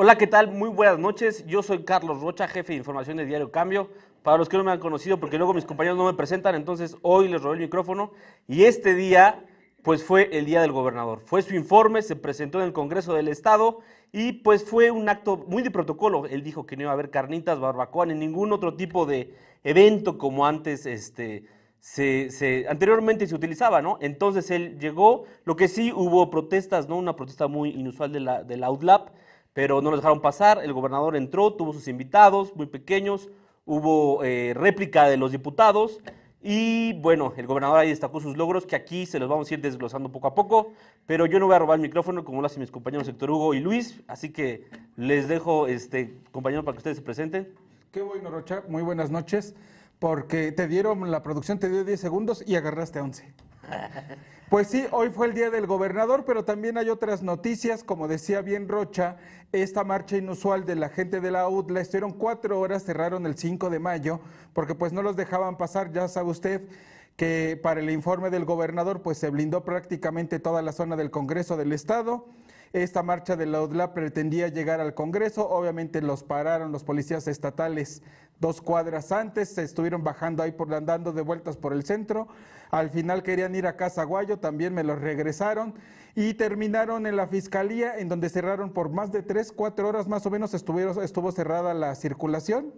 Hola, ¿qué tal? Muy buenas noches. Yo soy Carlos Rocha, jefe de información de Diario Cambio. Para los que no me han conocido, porque luego mis compañeros no me presentan, entonces hoy les robé el micrófono. Y este día, pues fue el día del gobernador. Fue su informe, se presentó en el Congreso del Estado y pues fue un acto muy de protocolo. Él dijo que no iba a haber carnitas, barbacoa, ni ningún otro tipo de evento como antes este, se, anteriormente se utilizaba, ¿no? Entonces él llegó, lo que sí hubo protestas, ¿no? Una protesta muy inusual de la, de la UDLAP, pero no lo dejaron pasar. El gobernador entró, tuvo sus invitados muy pequeños, hubo eh, réplica de los diputados. Y bueno, el gobernador ahí destacó sus logros, que aquí se los vamos a ir desglosando poco a poco, pero yo no voy a robar el micrófono como lo hacen mis compañeros Héctor Hugo y Luis, así que les dejo, este, compañero, para que ustedes se presenten. Qué bueno, Rocha, muy buenas noches, porque te dieron, la producción te dio 10 segundos y agarraste 11. Pues sí, hoy fue el día del gobernador, pero también hay otras noticias, como decía bien Rocha, esta marcha inusual de la gente de la UDLA, estuvieron cuatro horas, cerraron el 5 de mayo, porque pues no los dejaban pasar, ya sabe usted que para el informe del gobernador pues se blindó prácticamente toda la zona del Congreso del Estado. Esta marcha de la UDLA pretendía llegar al Congreso, obviamente los pararon los policías estatales dos cuadras antes, se estuvieron bajando ahí por andando de vueltas por el centro. Al final querían ir a Casa Guayo, también me los regresaron y terminaron en la fiscalía, en donde cerraron por más de tres, cuatro horas más o menos, estuvieron, estuvo cerrada la circulación.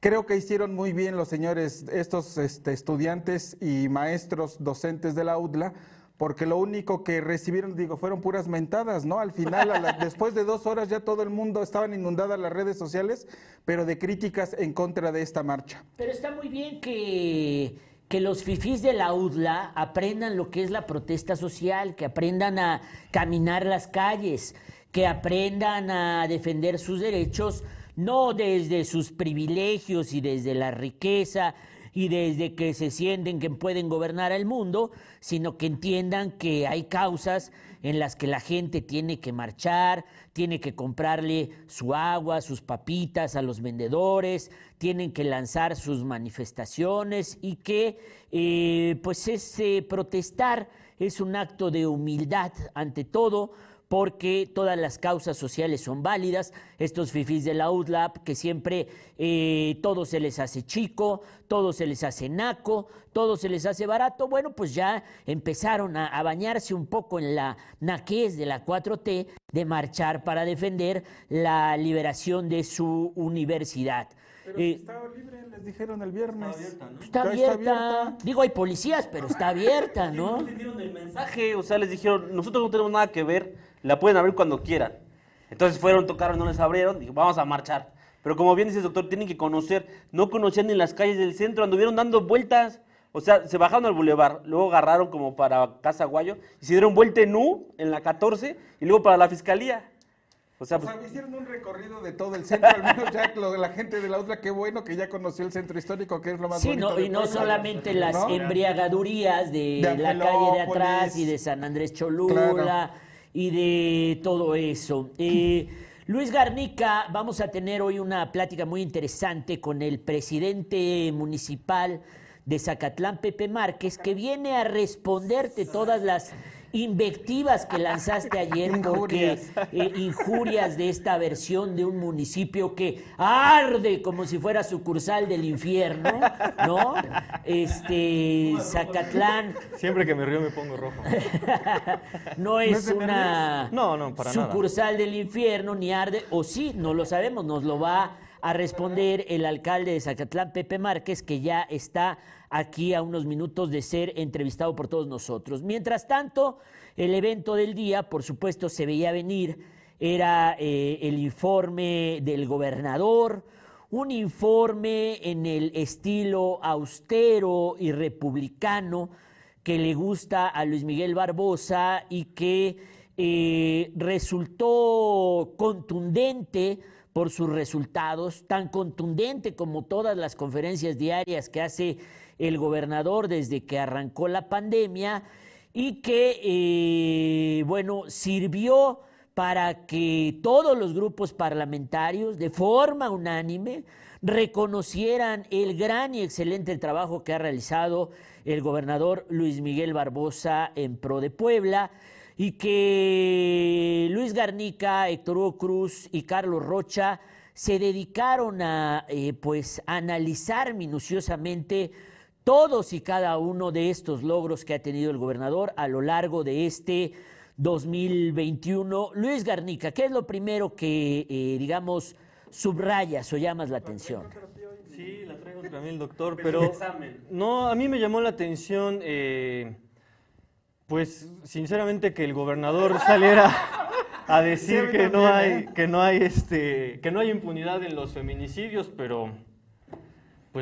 Creo que hicieron muy bien los señores, estos este, estudiantes y maestros docentes de la UDLA, porque lo único que recibieron, digo, fueron puras mentadas, ¿no? Al final, después de dos horas ya todo el mundo estaban inundadas las redes sociales, pero de críticas en contra de esta marcha. Pero está muy bien que, que los fifís de la UDLA aprendan lo que es la protesta social, que aprendan a caminar las calles, que aprendan a defender sus derechos, no desde sus privilegios y desde la riqueza, y desde que se sienten que pueden gobernar el mundo, sino que entiendan que hay causas en las que la gente tiene que marchar, tiene que comprarle su agua, sus papitas a los vendedores, tienen que lanzar sus manifestaciones y que eh, pues ese protestar es un acto de humildad ante todo, porque todas las causas sociales son válidas. Estos fifís de la UDLAP, que siempre eh, todo se les hace chico, todo se les hace naco, todo se les hace barato, bueno, pues ya empezaron a, bañarse un poco en la naquez de la 4T de marchar para defender la liberación de su universidad. Pero eh, estaba libre, les dijeron el viernes. Está abierta, Está abierta. Digo, hay policías, pero está abierta, ¿no? Sí, no el mensaje, o sea, les dijeron, nosotros no tenemos nada que ver la pueden abrir cuando quieran. Entonces fueron, tocaron, no les abrieron, dijo, vamos a marchar. Pero como bien dice el doctor, tienen que conocer, no conocían ni las calles del centro, anduvieron dando vueltas. O sea, se bajaron al bulevar, luego agarraron como para Casa Guayo, y se dieron vuelta en U, en la 14, y luego para la fiscalía. O sea, pues, hicieron un recorrido de todo el centro, al menos ya lo de la gente de la otra, qué bueno que ya conoció el centro histórico, que es lo más sí, bonito. Sí, y no solamente las embriagadurías de, la calle de atrás y de San Andrés Cholula y de todo eso. Eh, Luis Garnica, vamos a tener hoy una plática muy interesante con el presidente municipal de Zacatlán, Pepe Márquez, que viene a responderte todas las invectivas que lanzaste ayer porque eh, injurias de esta versión de un municipio que arde como si fuera sucursal del infierno, ¿no? Este Zacatlán. Siempre que me río me pongo rojo. no es una sucursal del infierno ni arde, o sí, no lo sabemos, nos lo va a responder el alcalde de Zacatlán, Pepe Márquez, que ya está aquí a unos minutos de ser entrevistado por todos nosotros. Mientras tanto, el evento del día, por supuesto, se veía venir, era eh, el informe del gobernador, un informe en el estilo austero y republicano que le gusta a Luis Miguel Barbosa y que eh, resultó contundente por sus resultados, tan contundente como todas las conferencias diarias que hace el gobernador desde que arrancó la pandemia y que, eh, bueno, sirvió para que todos los grupos parlamentarios, de forma unánime, reconocieran el gran y excelente trabajo que ha realizado el gobernador Luis Miguel Barbosa en pro de Puebla y que Luis Garnica, Héctor Hugo Cruz y Carlos Rocha se dedicaron a eh, pues analizar minuciosamente todos y cada uno de estos logros que ha tenido el gobernador a lo largo de este 2021. Luis Garnica, ¿qué es lo primero que, eh, digamos, subrayas o llamas la atención? Sí, la traigo también, doctor, pero no, a mí me llamó la atención, eh, pues, sinceramente, que el gobernador saliera a decir que no hay, ¿eh? que no hay, este, que no hay impunidad en los feminicidios, pero,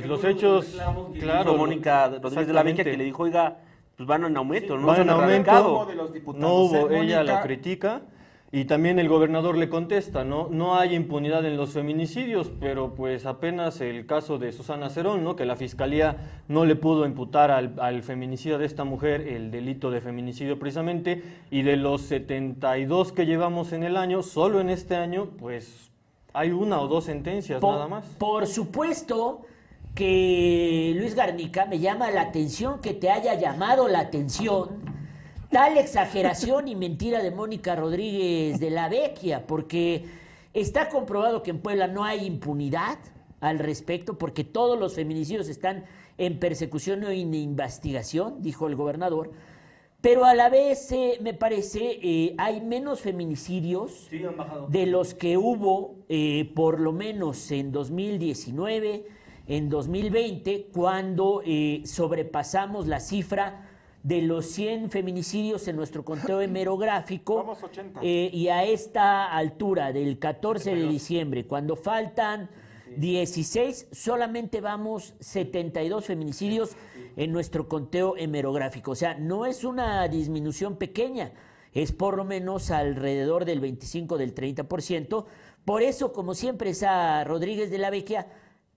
pues, los hechos, claro, Mónica Rodríguez de la Vecchia que le dijo, oiga, pues van en aumento, ¿no? Van en aumento. erradicado. de los diputados, No hubo, ¿eh? ella lo critica y también el gobernador le contesta, ¿no? No hay impunidad en los feminicidios, pero pues apenas el caso de Susana Cerón, ¿no? Que la fiscalía no le pudo imputar al, al feminicida de esta mujer el delito de feminicidio precisamente y de los 72 que llevamos en el año, solo en este año, pues hay una o dos sentencias Por, nada más. por supuesto que Luis Garnica me llama la atención que te haya llamado la atención tal exageración y mentira de Mónica Rodríguez de la Vecchia, porque está comprobado que en Puebla no hay impunidad al respecto, porque todos los feminicidios están en persecución o en investigación, dijo el gobernador. Pero a la vez, eh, me parece, eh, hay menos feminicidios Sí, de los que hubo eh, por lo menos en 2019, en 2020, cuando eh, sobrepasamos la cifra de los 100 feminicidios en nuestro conteo hemerográfico. Vamos 80. eh, y a esta altura del 14 de diciembre, cuando faltan 16, solamente vamos 72 feminicidios en nuestro conteo hemerográfico. O sea, no es una disminución pequeña, es por lo menos alrededor del 25, del 30%. Por eso, como siempre, esa Rodríguez de la Vecchia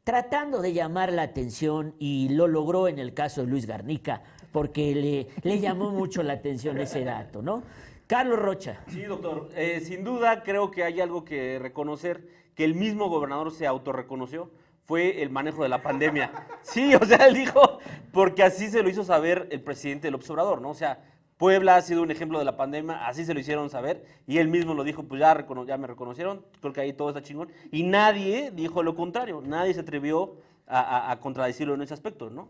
tratando de llamar la atención y lo logró en el caso de Luis Garnica, porque le, le llamó mucho la atención ese dato, ¿no? Carlos Rocha. Sí, doctor. Eh, sin duda creo que hay algo que reconocer, que el mismo gobernador se autorreconoció, fue el manejo de la pandemia. Sí, o sea, él dijo, porque así se lo hizo saber el presidente del observador, ¿no? O sea, Puebla ha sido un ejemplo de la pandemia, así se lo hicieron saber, y él mismo lo dijo, pues ya, recono- ya me reconocieron, creo que ahí todo está chingón, y nadie dijo lo contrario, nadie se atrevió a, a- a contradecirlo en ese aspecto, ¿no?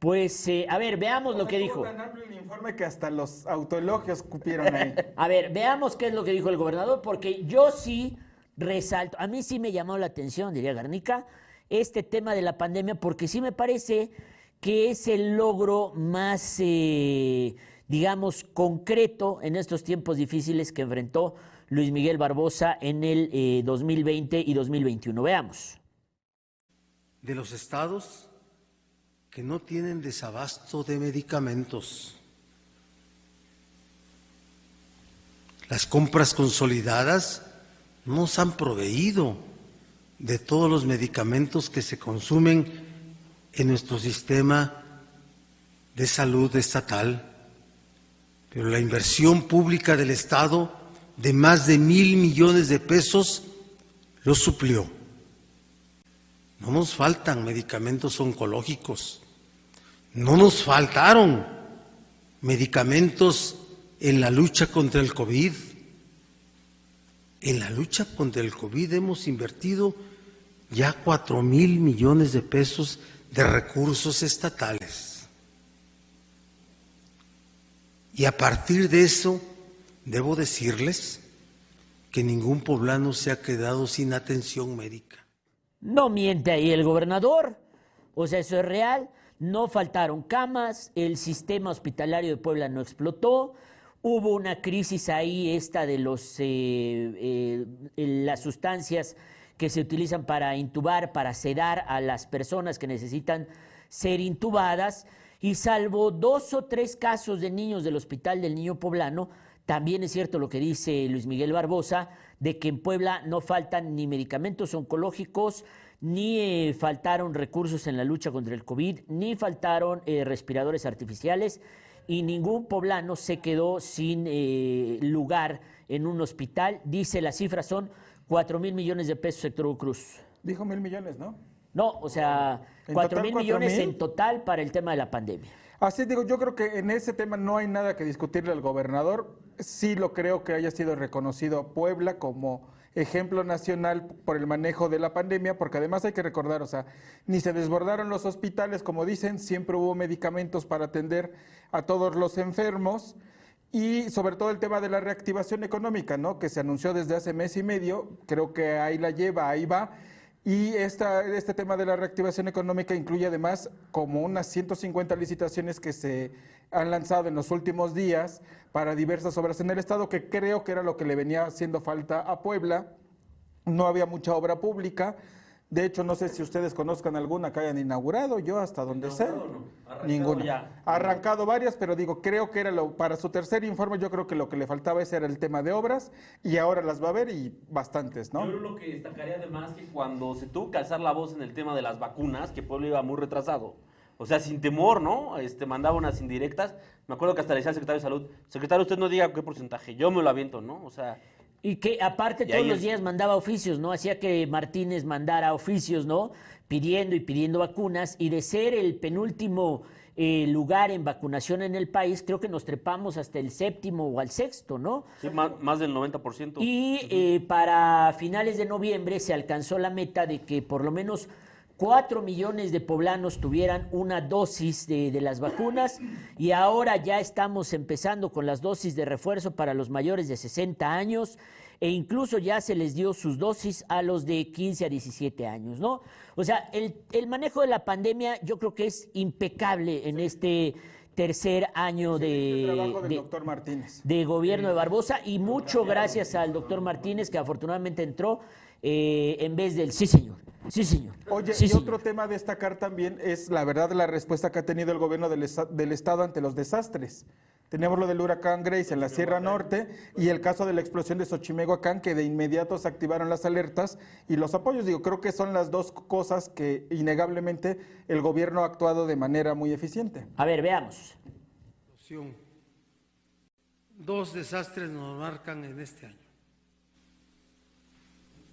Pues, eh, a ver, veamos lo que dijo. Tan amplio el informe que hasta los autoelogios cupieron ahí. A ver, veamos qué es lo que dijo el gobernador, porque yo sí resalto, a mí sí me llamó la atención, diría Garnica, este tema de la pandemia, porque sí me parece que es el logro más, eh, digamos, concreto en estos tiempos difíciles que enfrentó Luis Miguel Barbosa en el eh, 2020 y 2021. Veamos. de los estados que no tienen desabasto de medicamentos. Las compras consolidadas nos han proveído de todos los medicamentos que se consumen en nuestro sistema de salud estatal, pero la inversión pública del Estado de más de mil millones de pesos lo suplió. No nos faltan medicamentos oncológicos, no nos faltaron medicamentos en la lucha contra el COVID. En la lucha contra el COVID hemos invertido ya cuatro mil millones de pesos de recursos estatales. Y a partir de eso, debo decirles que ningún poblano se ha quedado sin atención médica. No miente ahí el gobernador. O sea, eso es real. No faltaron camas, el sistema hospitalario de Puebla no explotó, hubo una crisis ahí, esta de los, eh, eh, las sustancias que se utilizan para intubar, para sedar a las personas que necesitan ser intubadas. Y salvo dos o tres casos de niños del Hospital del Niño Poblano, también es cierto lo que dice Luis Miguel Barbosa, de que en Puebla no faltan ni medicamentos oncológicos, ni eh, faltaron recursos en la lucha contra el COVID, ni faltaron eh, respiradores artificiales, y ningún poblano se quedó sin eh, lugar en un hospital. Dice, las cifras son 4 mil millones de pesos, Hugo Cruz. Dijo mil millones, ¿no? No, o sea, ¿En 4 total mil millones mil? en total para el tema de la pandemia. Así digo, yo creo que en ese tema no hay nada que discutirle al gobernador. sí lo creo que haya sido reconocido Puebla como ejemplo nacional por el manejo de la pandemia, porque además hay que recordar, o sea, ni se desbordaron los hospitales, como dicen, siempre hubo medicamentos para atender a todos los enfermos y sobre todo el tema de la reactivación económica, ¿no? Que se anunció desde hace mes y medio, creo que ahí la lleva, ahí va. Y esta, este tema de la reactivación económica incluye además como unas 150 licitaciones que se han lanzado en los últimos días para diversas obras en el Estado, que creo que era lo que le venía haciendo falta a Puebla. No había mucha obra pública. De hecho, no sé si ustedes conozcan alguna que hayan inaugurado, yo hasta donde sé. Ninguna. ya. Ha arrancado varias, pero digo, creo que era lo, para su tercer informe, yo creo que lo que le faltaba ese era el tema de obras, y ahora las va a ver y bastantes, ¿no? Yo creo lo que destacaría además que cuando se tuvo que alzar la voz en el tema de las vacunas, que Puebla iba muy retrasado. O sea, sin temor, ¿no? Este, mandaba unas indirectas. Me acuerdo que hasta le decía al secretario de salud, secretario, usted no diga qué porcentaje, yo me lo aviento, ¿no? O sea, Y que aparte Y todos los es- días mandaba oficios, ¿no? Hacía que Martínez mandara oficios, ¿no? Pidiendo y pidiendo vacunas. Y de ser el penúltimo eh, lugar en vacunación en el país, creo que nos trepamos hasta el séptimo o al sexto, ¿no? sí, más, más del 90%. Y eh, para finales de noviembre se alcanzó la meta de que por lo menos 4 millones de poblanos tuvieran una dosis de, de las vacunas y ahora ya estamos empezando con las dosis de refuerzo para los mayores de 60 años e incluso ya se les dio sus dosis a los de 15 a 17 años, ¿no? O sea, el, el manejo de la pandemia yo creo que es impecable en este tercer año El de, trabajo del de- doctor Martínez. de gobierno de Barbosa y mucho gracias al doctor Martínez que afortunadamente entró eh, en vez del sí señor, sí señor. Oye, sí, y señor". otro tema a destacar también es la verdad la respuesta que ha tenido el gobierno del, esta- del estado ante los desastres. Tenemos lo del huracán Grace en la Sierra Norte y el caso de la explosión de Xochimehuacán que de inmediato se activaron las alertas y los apoyos. Digo, creo que son las dos cosas que innegablemente el gobierno ha actuado de manera muy eficiente. A ver, veamos. Dos desastres nos marcan en este año.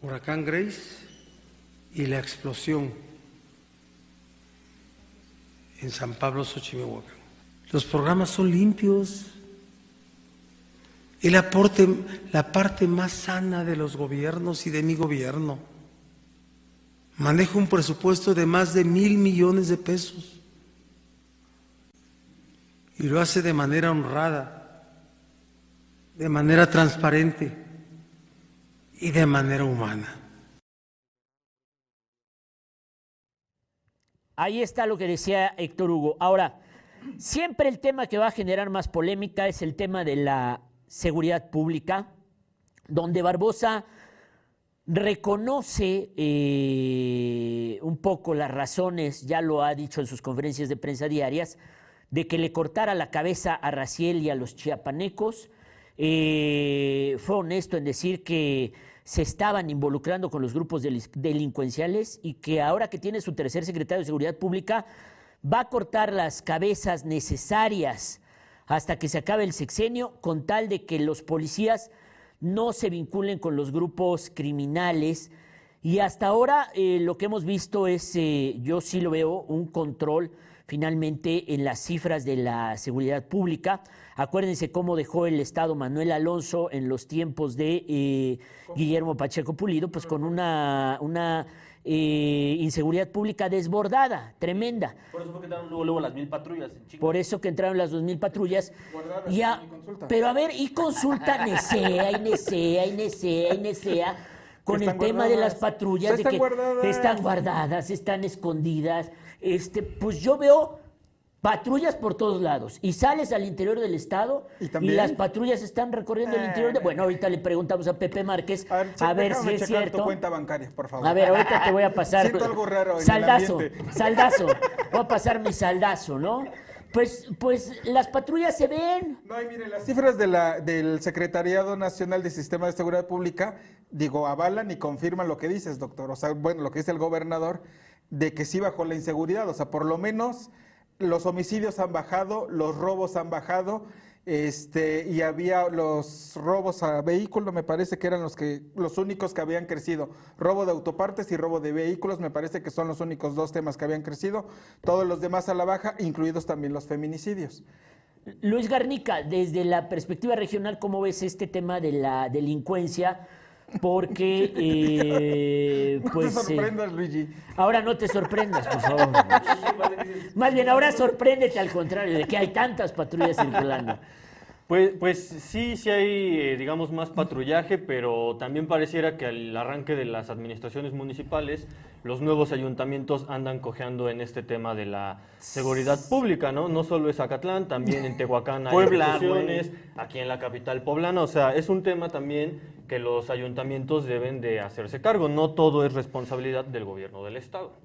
Huracán Grace y la explosión en San Pablo, Xochimehuacán. Los programas son limpios. El aporte, la parte más sana de los gobiernos y de mi gobierno. Manejo un presupuesto de más de mil millones de pesos y lo hace de manera honrada, de manera transparente y de manera humana. Ahí está lo que decía Héctor Hugo. Ahora, siempre el tema que va a generar más polémica es el tema de la seguridad pública, donde Barbosa reconoce eh, un poco las razones, ya lo ha dicho en sus conferencias de prensa diarias, de que le cortara la cabeza a Raciel y a los chiapanecos. Eh, fue honesto en decir que se estaban involucrando con los grupos delincuenciales y que ahora que tiene su tercer secretario de Seguridad Pública va a cortar las cabezas necesarias hasta que se acabe el sexenio con tal de que los policías no se vinculen con los grupos criminales. Y hasta ahora eh, lo que hemos visto es, eh, yo sí lo veo, un control finalmente en las cifras de la seguridad pública. Acuérdense cómo dejó el Estado Manuel Alonso en los tiempos de eh, Guillermo Pacheco Pulido, pues con una, una eh, inseguridad pública desbordada, tremenda. Por eso fue que entraron luego, luego las mil patrullas en. Por eso que entraron las 2.000 patrullas. Guardadas Y a- pero a ver, y consulta Nesea, y Nesea, y Nesea, y Nesea, con el tema de las patrullas, de Están que guardadas. están guardadas, están escondidas. Este, pues yo veo patrullas por todos lados. Y sales al interior del estado ¿Y las patrullas están recorriendo el interior de. Bueno, ahorita le preguntamos a Pepe Márquez a ver, si es cierto. tu cuenta bancaria, por favor. A ver, ahorita te voy a pasar. Siento algo raro Saldazo, saldazo. Voy a pasar mi saldazo, ¿no? Pues, pues las patrullas se ven. No, y mire, las cifras de la, del Secretariado Nacional de Sistema de Seguridad Pública, digo, avalan y confirman lo que dices, doctor. O sea, bueno, lo que dice el gobernador, de que sí bajó la inseguridad. O sea, por lo menos los homicidios han bajado, los robos han bajado este, y había los robos a vehículos, me parece que eran los que los únicos que habían crecido. Robo de autopartes y robo de vehículos, me parece que son los únicos dos temas que habían crecido. Todos los demás a la baja, incluidos también los feminicidios. Luis Garnica, desde la perspectiva regional, ¿cómo ves este tema de la delincuencia? Porque, eh, pues... no te eh, sorprendas, Luigi. ahora no te sorprendas, por favor. Más bien, ahora sorpréndete al contrario, de que hay tantas patrullas circulando. Pues, pues sí, sí hay, eh, digamos, más patrullaje, pero también pareciera que al arranque de las administraciones municipales, los nuevos ayuntamientos andan cojeando en este tema de la seguridad pública, ¿no? No solo es Acatlán, también en Tehuacán hay Puebla, aquí en la capital poblana, o sea, es un tema también que los ayuntamientos deben de hacerse cargo, no todo es responsabilidad del gobierno del estado.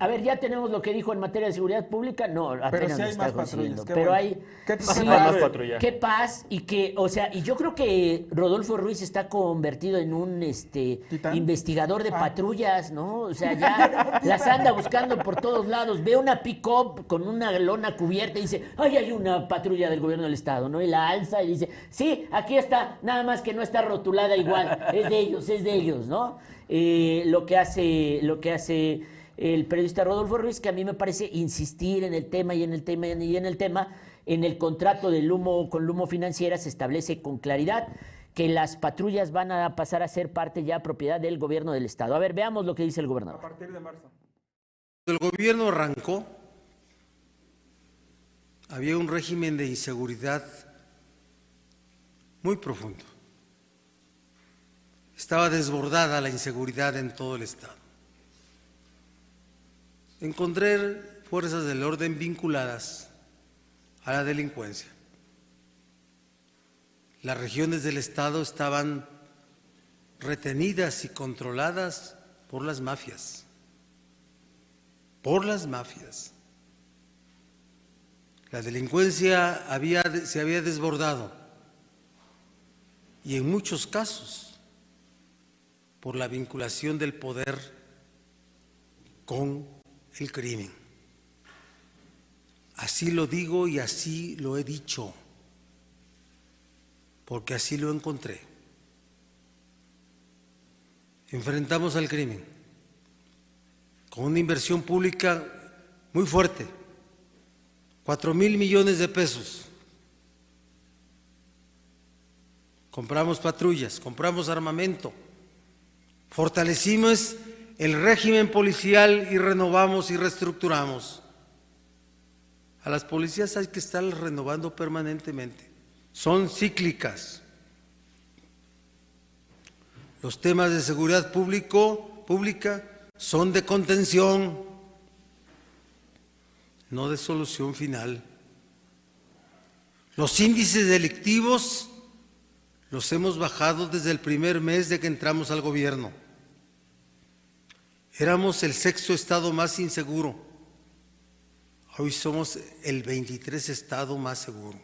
A ver, ya tenemos lo que dijo en materia de seguridad pública. No, apenas sí lo hay está más consiguiendo. patrullas, qué Pero bueno. hay. ¿Qué te sí, parece? Más. Qué paz y que, o sea, y yo creo que Rodolfo Ruiz está convertido en un este ¿Titán? investigador de Ah. patrullas, ¿no? O sea, ya las anda buscando por todos lados. Ve una pick-up con una lona cubierta y dice, ay, hay una patrulla del gobierno del estado, ¿no? Y la alza y dice, sí, aquí está, nada más que no está rotulada igual, es de ellos, es de ellos, ¿no? Eh, lo que hace, lo que hace el periodista Rodolfo Ruiz, que a mí me parece insistir en el tema y en el tema y en el tema, en el contrato de Lumo con Lumo Financiera se establece con claridad que las patrullas van a pasar a ser parte ya propiedad del gobierno del estado. A ver, veamos lo que dice el A gobernador. partir de marzo. Cuando el gobierno arrancó, había un régimen de inseguridad muy profundo. Estaba desbordada la inseguridad en todo el Estado. Encontré fuerzas del orden vinculadas a la delincuencia. Las regiones del Estado estaban retenidas y controladas por las mafias por las mafias. La delincuencia había, se había desbordado y en muchos casos por la vinculación del poder con el crimen. Así lo digo y así lo he dicho, porque así lo encontré. Enfrentamos al crimen con una inversión pública muy fuerte, cuatro mil millones de pesos. Compramos patrullas, compramos armamento, fortalecimos el régimen policial y renovamos y reestructuramos. A las policías hay que estarlas renovando permanentemente, son cíclicas. Los temas de seguridad público, pública son de contención, no de solución final. Los índices delictivos los hemos bajado desde el primer mes de que entramos al gobierno. Éramos el sexto estado más inseguro. Hoy somos el 23 estado más seguro.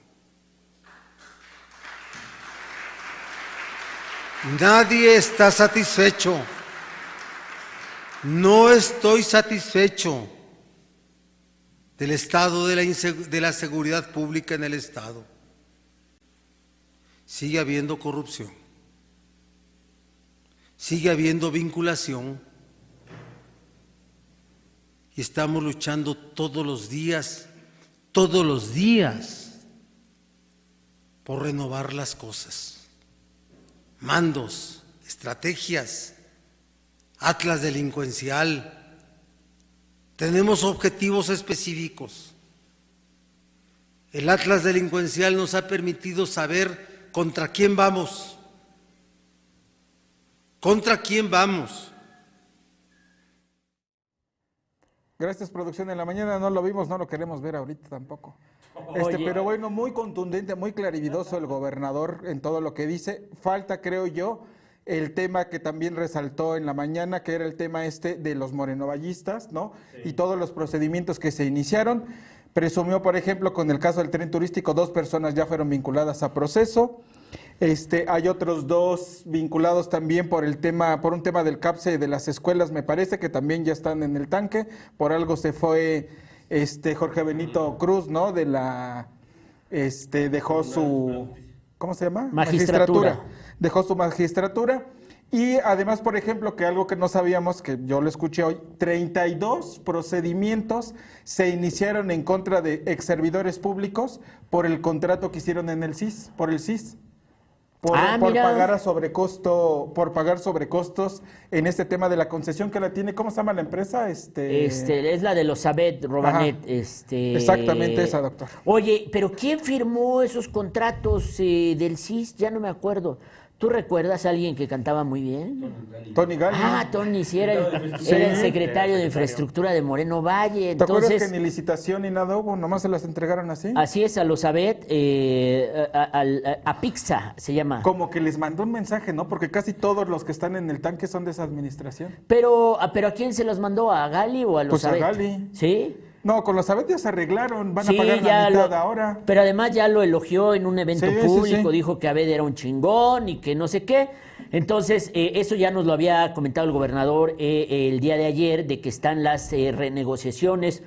Nadie está satisfecho. No estoy satisfecho del estado de la, de la, seguridad pública en el Estado. Sigue habiendo corrupción. Sigue habiendo vinculación. Y estamos luchando todos los días, todos los días, por renovar las cosas. Mandos, estrategias atlas delincuencial. Tenemos objetivos específicos. El atlas delincuencial nos ha permitido saber contra quién vamos. ¿Contra quién vamos? Gracias, producción. En la mañana no lo vimos, no lo queremos ver ahorita tampoco. Este, Oye. pero bueno, muy contundente, muy clarividoso el gobernador en todo lo que dice. Falta, creo yo, el tema que también resaltó en la mañana, que era el tema este de los morenovallistas, ¿no? Y todos los procedimientos que se iniciaron. Presumió, por ejemplo, con el caso del tren turístico, dos personas ya fueron vinculadas a proceso. Este, hay otros dos vinculados también por el tema, por un tema del CAPSE de las escuelas, me parece que también ya están en el tanque. Por algo se fue este Jorge Benito Cruz, ¿no? De la este, dejó su, ¿cómo se llama? Magistratura. Dejó su magistratura. Y además, por ejemplo, que algo que no sabíamos, que yo lo escuché hoy, 32 procedimientos se iniciaron en contra de ex servidores públicos por el contrato que hicieron en el CIS, por el CIS. Por, Ah, por pagar a sobrecosto, por pagar sobrecostos en este tema de la concesión que la tiene, ¿cómo se llama la empresa? Este, Este, es la de los Abed Robanet. Ajá. Este, Exactamente esa, doctor. Oye, pero ¿quién firmó esos contratos eh, del CIS? Ya no me acuerdo. ¿Tú recuerdas a alguien que cantaba muy bien? Tony Gali. Ah, Tony, sí, era el, Sí. era el secretario de infraestructura de Moreno Valle. ¿Te acuerdas Entonces, que ni licitación ni nada hubo? Nomás se las entregaron así. así es, a los Abed, eh, a, a- a Pixa se llama. Como que les mandó un mensaje, ¿no? Porque casi todos los que están en el tanque son de esa administración. Pero, ah, pero ¿a quién se los mandó? ¿A Gali o a los Pues a? Gali. ¿Sí? No, con los abetios se arreglaron, van Sí, a pagar ya la mitad lo- ahora. Pero además ya lo elogió en un evento Sí, público, sí. dijo que Abed era un chingón y que no sé qué. Entonces, eh, eso ya nos lo había comentado el gobernador eh, el día de ayer, de que están las eh, renegociaciones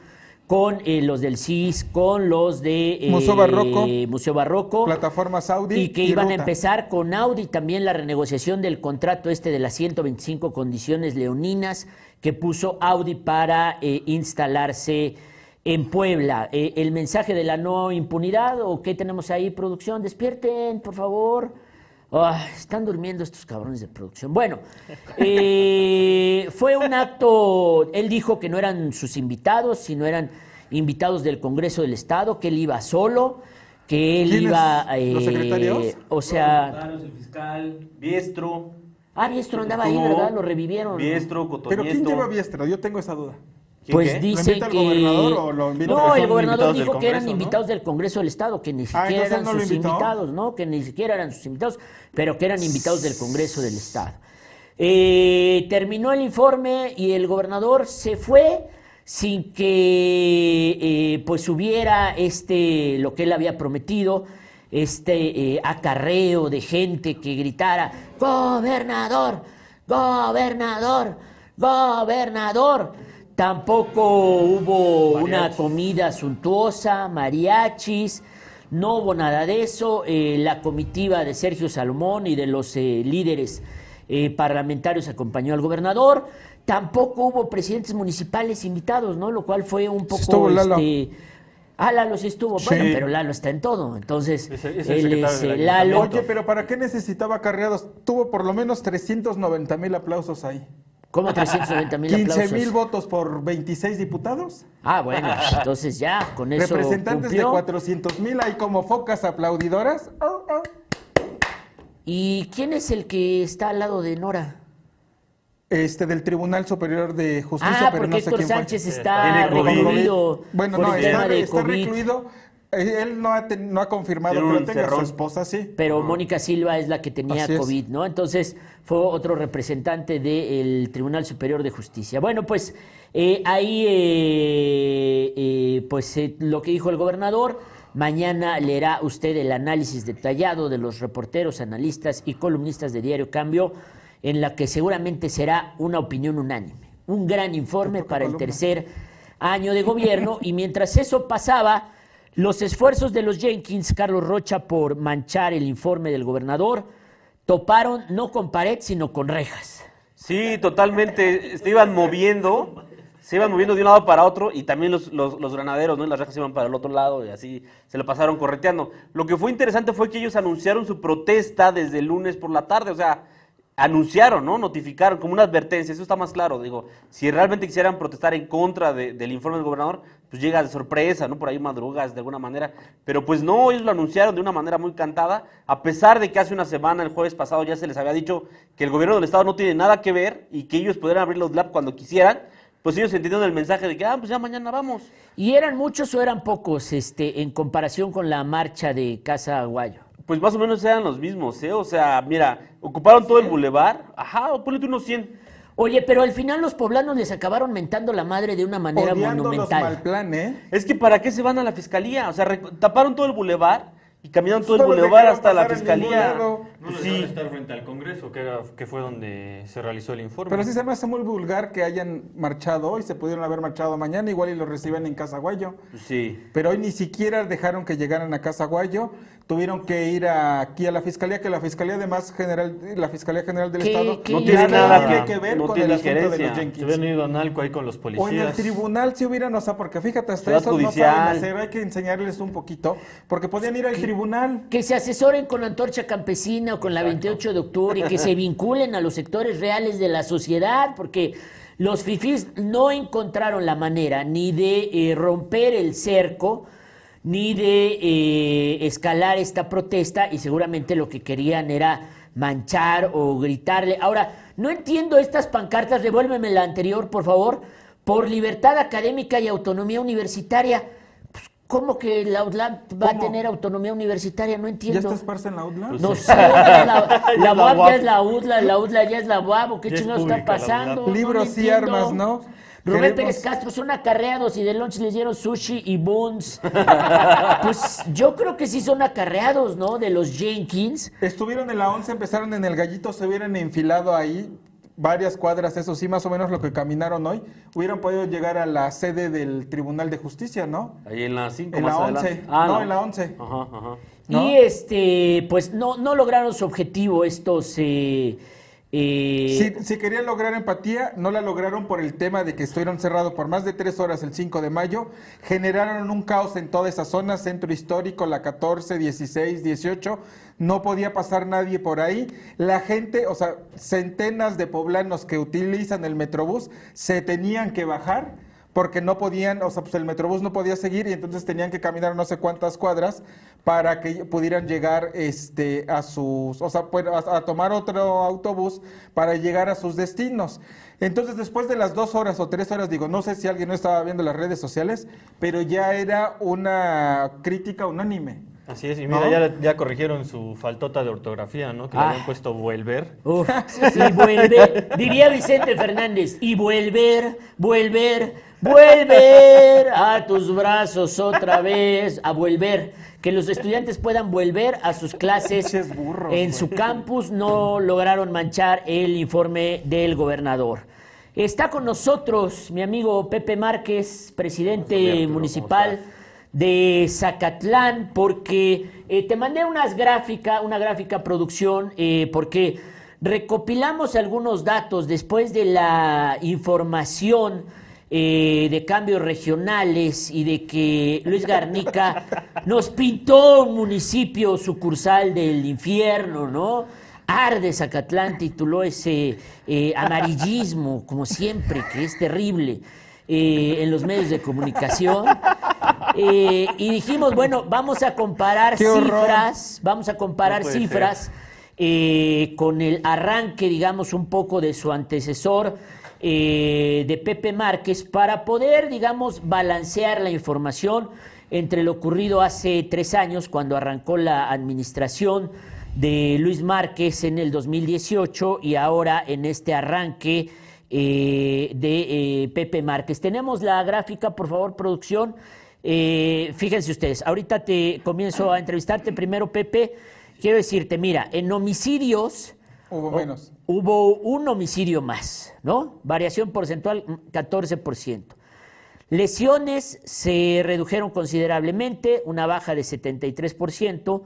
con eh, los del CIS, con los de eh, Museo Barroco. Museo Barroco. Plataforma Saudi. Y que iban a empezar con Audi también la renegociación del contrato este de las 125 condiciones leoninas que puso Audi para eh, instalarse en Puebla. Eh, el mensaje de la no impunidad o qué tenemos ahí, producción, despierten, por favor. Ah, están durmiendo estos cabrones de producción. Bueno, eh, fue un acto, él dijo que no eran sus invitados, sino eran invitados del Congreso del Estado, que él iba solo, que él iba... ¿Los secretarios? O sea... El fiscal, Biestro. Ah, Biestro andaba ahí, ¿verdad? Lo revivieron. Biestro, Pero Cotonieto. ¿quién lleva Biestro? Yo tengo esa duda. ¿Quién Pues qué? dice invita el que... gobernador o lo invita- no, el gobernador dijo que eran invitados del Congreso del Estado, que ni siquiera Ah, entonces eran no lo sus invitados, ¿no? Que ni siquiera eran sus invitados, pero que eran invitados del Congreso del Estado. Eh, terminó el informe y el gobernador se fue sin que eh, pues hubiera este lo que él había prometido este eh, acarreo de gente que gritara gobernador gobernador gobernador tampoco hubo una comida suntuosa mariachis no hubo nada de eso. Eh, la comitiva de Sergio Salomón y de los eh, líderes parlamentarios acompañó al gobernador. Tampoco hubo presidentes municipales invitados, ¿no? Lo cual fue un poco. Estuvo Lalo. este, Ah, Lalo sí estuvo. Sí. Bueno, pero Lalo está en todo. Entonces, Es el- es el él es Lalo. Oye, pero ¿para qué necesitaba acarreados? Tuvo por lo menos 390 mil aplausos ahí. ¿Cómo 390 mil 15 aplausos? mil votos por 26 diputados. Ah, bueno, entonces ya, con eso Representantes cumplió. de 400 mil, hay como focas aplaudidoras. Oh, oh. ¿Y quién es el que está al lado de Nora? Este del Tribunal Superior de Justicia, Ah, pero porque no sé Héctor quién fue. Sánchez está recluido Bueno, por no, está, está recluido. Eh, Él no ha, ten- no ha confirmado, un pero tenga su esposa, sí. Pero Mónica Silva es la que tenía Así es. COVID, ¿no? Entonces fue otro representante del Tribunal Superior de Justicia. Bueno, pues eh, ahí, eh, eh, pues eh, lo que dijo el gobernador, mañana leerá usted el análisis detallado de los reporteros, analistas y columnistas de Diario Cambio, en la que seguramente será una opinión unánime. Un gran informe para el tercer año de gobierno y mientras eso pasaba, los esfuerzos de los Jenkins, Carlos Rocha, por manchar el informe del gobernador, toparon no con pared, sino con rejas. Sí, totalmente. Se iban moviendo, se iban moviendo de un lado para otro y también los, los, los granaderos, ¿no? Y las rejas iban para el otro lado y así se lo pasaron correteando. Lo que fue interesante fue que ellos anunciaron su protesta desde el lunes por la tarde, o sea, anunciaron, ¿no? Notificaron como una advertencia, eso está más claro. Digo, si realmente quisieran protestar en contra de- del informe del gobernador, pues llega de sorpresa, ¿no? Por ahí madrugas de alguna manera. Pero pues no, ellos lo anunciaron de una manera muy cantada, a pesar de que hace una semana, el jueves pasado, ya se les había dicho que el gobierno del Estado no tiene nada que ver y que ellos pudieran abrir los lab cuando quisieran. Pues ellos entendieron el mensaje de que, ah, pues ya mañana vamos. ¿Y eran muchos o eran pocos este, en comparación con la marcha de Casa Aguayo? Pues más o menos eran los mismos, ¿eh? O sea, mira, ocuparon todo el bulevar, ajá, o ponle tú unos 100. Oye, pero al final los poblanos les acabaron mentando la madre de una manera Odiando los monumental. mal plan, ¿eh? Es que ¿para qué se van a la fiscalía? O sea, taparon todo el bulevar Y caminaron todo el No dejaron hasta la fiscalía. No Pues les a sí. estar frente al Congreso, que, era, que fue donde se realizó el informe. Pero sí se me hace muy vulgar que hayan marchado hoy, se pudieron haber marchado mañana, igual y lo reciben en Casa Guayo. Pues sí. Pero hoy ni siquiera dejaron que llegaran a Casa Guayo, tuvieron que ir a- aquí a la Fiscalía, que la Fiscalía además general, la Fiscalía General del ¿Qué- Estado qué No tiene Nada que, que ver no con tiene el asunto de los. Jenkins. Se ido a Nalco ahí con los O en el policías. tribunal si hubieran, o sea, porque fíjate, hasta Ciudad eso no saben hacer, hay que enseñarles un poquito, porque podían ir al tribunal. Que se asesoren con Antorcha Campesina o con la 28 de octubre y que se vinculen a los sectores reales de la sociedad, porque los fifís no encontraron la manera ni de eh, romper el cerco, ni de eh, escalar esta protesta, y seguramente lo que querían era manchar o gritarle. Ahora, no entiendo estas pancartas, devuélveme la anterior, por favor, por libertad académica y autonomía universitaria. Pues, ¿Cómo que la UDLAM va a tener autonomía universitaria? No ¿Ya entiendo. estás parce en la UDLA? Pues No sé, la, la, Ya UAP. ya es la UDLA, la UDLA ya es la UAP, ¿o ¿qué Ya chingados está pasando? Libros y entiendo. armas, ¿no? Rubén Pérez Castro son acarreados y de lunch les dieron sushi y buns. pues yo creo que sí son acarreados, ¿no? De los Jenkins. Estuvieron en la 11, empezaron en el gallito, se hubieran enfilado ahí varias cuadras, eso sí, más o menos lo que caminaron hoy, hubieran podido llegar a la sede del Tribunal de Justicia, ¿no? Ahí en la 5 En más la adelante. 11. Ah, no, en la 11. Ajá, ajá. ¿No? Y este, pues no, no lograron su objetivo estos. eh, Si, si querían lograr empatía, no la lograron por el tema de que estuvieron cerrados por más de tres horas el 5 de mayo. Generaron un caos en toda esa zona, centro histórico, la 14, 16, 18. No podía pasar nadie por ahí. La gente, o sea, centenas de poblanos que utilizan el Metrobús se tenían que bajar porque no podían, o sea, pues el Metrobús no podía seguir y entonces tenían que caminar no sé cuántas cuadras para que pudieran llegar este, a sus, o sea, pues, a, a tomar otro autobús para llegar a sus destinos. Entonces, después de las dos horas o tres horas, digo, no sé si alguien no estaba viendo las redes sociales, pero ya era una crítica unánime. Así es, y mira, ¿No? ya, ya corrigieron su faltota de ortografía, ¿no? Que le Ah. habían puesto volver. Uf, y vuelve, diría Vicente Fernández, y volver, volver, volver a tus brazos otra vez, a volver. Que los estudiantes puedan volver a sus clases burros, en su campus. No lograron manchar el informe del gobernador. Está con nosotros mi amigo Pepe Márquez, presidente Buenos días, Arturo, ¿cómo municipal? De Zacatlán porque eh, te mandé unas gráfica, una gráfica producción eh, porque recopilamos algunos datos después de la información eh, de cambios regionales y de que Luis Garnica nos pintó un municipio sucursal del infierno, ¿no? Arde Zacatlán tituló ese eh, amarillismo, como siempre, que es terrible eh, en los medios de comunicación. Eh, y dijimos, bueno, vamos a comparar cifras, vamos a comparar No cifras eh, con el arranque, digamos, un poco de su antecesor, de Pepe Márquez, para poder, digamos, balancear la información entre lo ocurrido hace tres años, cuando arrancó la administración de Luis Márquez en el 2018 y ahora en este arranque eh, de eh, Pepe Márquez. Tenemos la gráfica, por favor, producción. Eh, fíjense ustedes, ahorita te comienzo a entrevistarte. Primero, Pepe, quiero decirte, mira, en homicidios Hubo Oh. menos. hubo un homicidio más, ¿no? Variación porcentual, mm, 14%. Lesiones se redujeron considerablemente, una baja de 73%.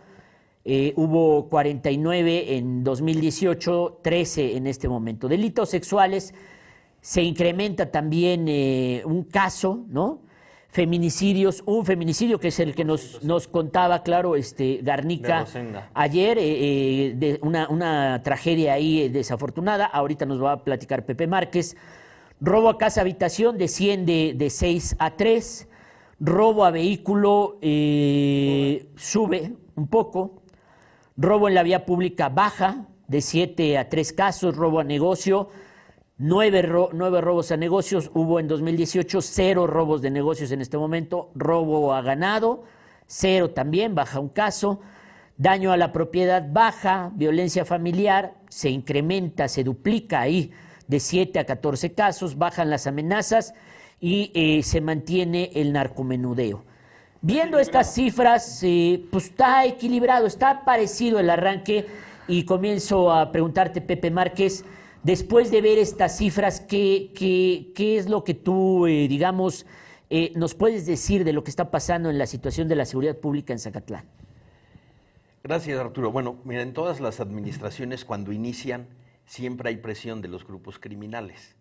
Eh, hubo 49 en 2018, 13 en este momento. Delitos sexuales, se incrementa también eh, un caso, ¿no? Feminicidios, un feminicidio que es el que nos, nos contaba, claro, este Garnica ayer, eh, eh, de una, una tragedia ahí eh, desafortunada, ahorita nos va a platicar Pepe Márquez. Robo a casa habitación desciende de 6 a 3, robo a vehículo eh, sube un poco, robo en la vía pública baja de 7 a 3 casos, robo a negocio, 9, robos a negocios, hubo en 2018 cero robos de negocios en este momento, robo a ganado, cero también, baja un caso, daño a la propiedad baja, violencia familiar, se incrementa, se duplica ahí de 7 a 14 casos, bajan las amenazas y eh, se mantiene el narcomenudeo. Viendo estas cifras, eh, pues está equilibrado, está parecido el arranque y comienzo a preguntarte, Pepe Márquez, después de ver estas cifras, ¿qué, es lo que tú, eh, digamos, eh, nos puedes decir de lo que está pasando en la situación de la seguridad pública en Zacatlán? Gracias, Arturo. Bueno, mira, en todas las administraciones cuando inician siempre hay presión de los grupos criminales.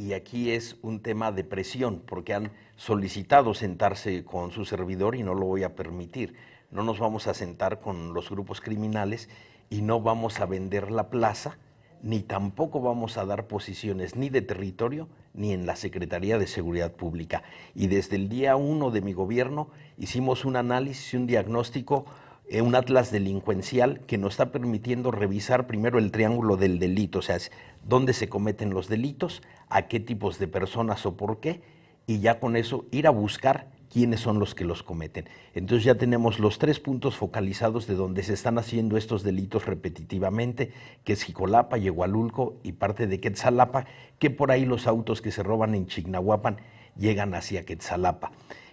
Y aquí es un tema de presión, porque han solicitado sentarse con su servidor y no lo voy a permitir. No nos vamos a sentar con los grupos criminales y no vamos a vender la plaza, ni tampoco vamos a dar posiciones ni de territorio ni en la Secretaría de Seguridad Pública. Y desde el día uno de mi gobierno hicimos un análisis y un diagnóstico eh, un atlas delincuencial que nos está permitiendo revisar primero el triángulo del delito, o sea, dónde se cometen los delitos, a qué tipos de personas o por qué, y ya con eso ir a buscar quiénes son los que los cometen. Entonces ya tenemos los tres puntos focalizados de donde se están haciendo estos delitos repetitivamente, que es Jicolapa, Yegualulco y parte de Quetzalapa, que por ahí los autos que se roban en Chignahuapan llegan hacia Quetzalapa.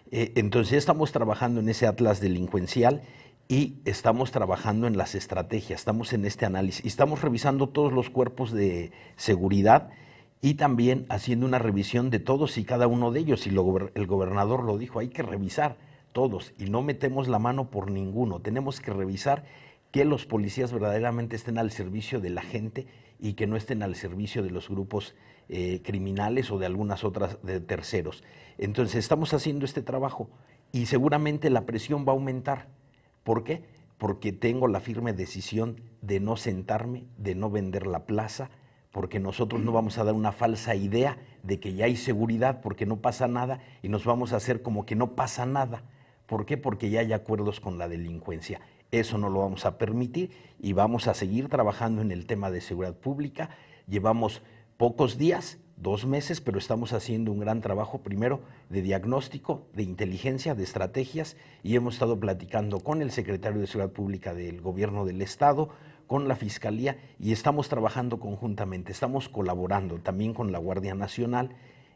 Eh, entonces ya estamos trabajando en ese atlas delincuencial y estamos trabajando en las estrategias, estamos en este análisis y estamos revisando todos los cuerpos de seguridad y también haciendo una revisión de todos y cada uno de ellos. Y el gobernador lo dijo, hay que revisar todos y no metemos la mano por ninguno. Tenemos que revisar que los policías verdaderamente estén al servicio de la gente y que no estén al servicio de los grupos eh, criminales o de algunas otras de terceros. Entonces estamos haciendo este trabajo y seguramente la presión va a aumentar ¿Por qué? Porque tengo la firme decisión de no sentarme, de no vender la plaza, porque nosotros no vamos a dar una falsa idea de que ya hay seguridad, porque no pasa nada, y nos vamos a hacer como que no pasa nada. ¿Por qué? Porque ya hay acuerdos con la delincuencia. Eso no lo vamos a permitir y vamos a seguir trabajando en el tema de seguridad pública. Llevamos pocos días, dos meses, pero estamos haciendo un gran trabajo primero de diagnóstico, de inteligencia, de estrategias y hemos estado platicando con el secretario de Seguridad Pública del Gobierno del Estado, con la Fiscalía y estamos trabajando conjuntamente, estamos colaborando también con la Guardia Nacional